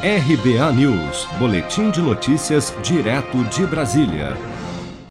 RBA News, Boletim de Notícias, direto de Brasília.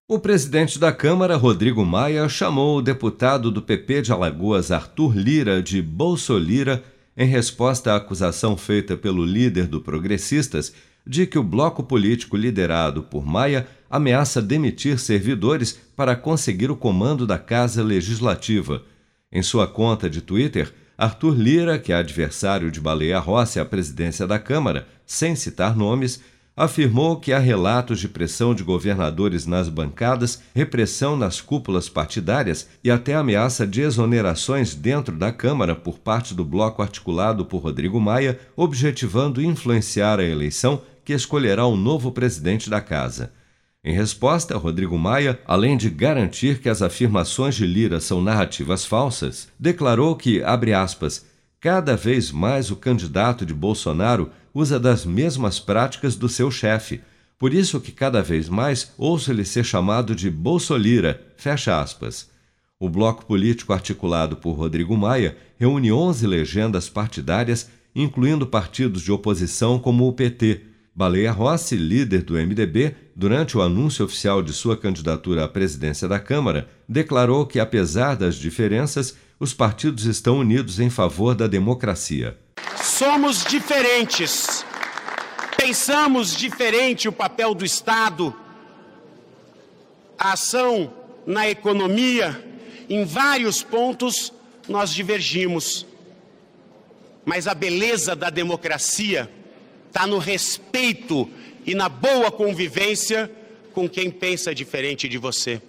O presidente da Câmara, Rodrigo Maia, chamou o deputado do PP de Alagoas, Arthur Lira, de Bolsolira, em resposta à acusação feita pelo líder do Progressistas de que o bloco político liderado por Maia ameaça demitir servidores para conseguir o comando da Casa Legislativa. Em sua conta de Twitter, Arthur Lira, que é adversário de Baleia Rossi à presidência da Câmara, sem citar nomes, afirmou que há relatos de pressão de governadores nas bancadas, repressão nas cúpulas partidárias e até ameaça de exonerações dentro da Câmara por parte do bloco articulado por Rodrigo Maia, objetivando influenciar a eleição que escolherá o novo presidente da Casa. Em resposta, Rodrigo Maia, além de garantir que as afirmações de Lira são narrativas falsas, declarou que, abre aspas, cada vez mais o candidato de Bolsonaro usa das mesmas práticas do seu chefe. Por isso que cada vez mais ouço ele ser chamado de Bolsolira, fecha aspas. O bloco político articulado por Rodrigo Maia reúne 11 legendas partidárias, incluindo partidos de oposição como o PT, Baleia Rossi, líder do MDB, durante o anúncio oficial de sua candidatura à presidência da Câmara, declarou que, apesar das diferenças, os partidos estão unidos em favor da democracia. Somos diferentes. Pensamos diferente o papel do Estado, a ação na economia. Em vários pontos nós divergimos. Mas a beleza da democracia está no respeito e na boa convivência com quem pensa diferente de você.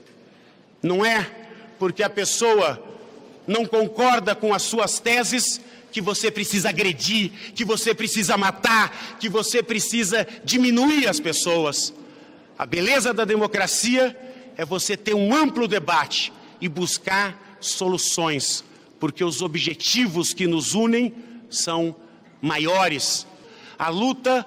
Não é porque a pessoa não concorda com as suas teses que você precisa agredir, que você precisa matar, que você precisa diminuir as pessoas. A beleza da democracia é você ter um amplo debate e buscar soluções, porque os objetivos que nos unem são maiores a luta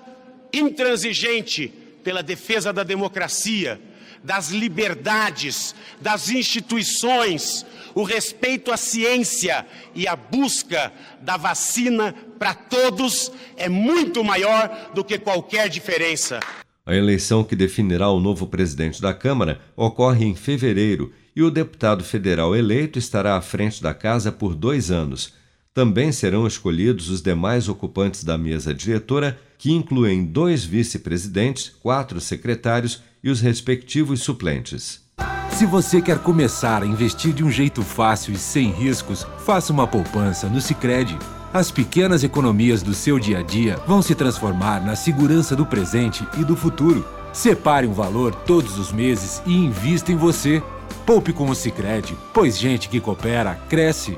intransigente pela defesa da democracia, das liberdades, das instituições, o respeito à ciência e a busca da vacina para todos é muito maior do que qualquer diferença. A eleição que definirá o novo presidente da Câmara ocorre em fevereiro e o deputado federal eleito estará à frente da casa por dois anos também serão escolhidos os demais ocupantes da mesa diretora, que incluem dois vice-presidentes, quatro secretários e os respectivos suplentes. Se você quer começar a investir de um jeito fácil e sem riscos, faça uma poupança no Sicredi. As pequenas economias do seu dia a dia vão se transformar na segurança do presente e do futuro. Separe um valor todos os meses e invista em você. Poupe com o Sicredi, pois gente que coopera cresce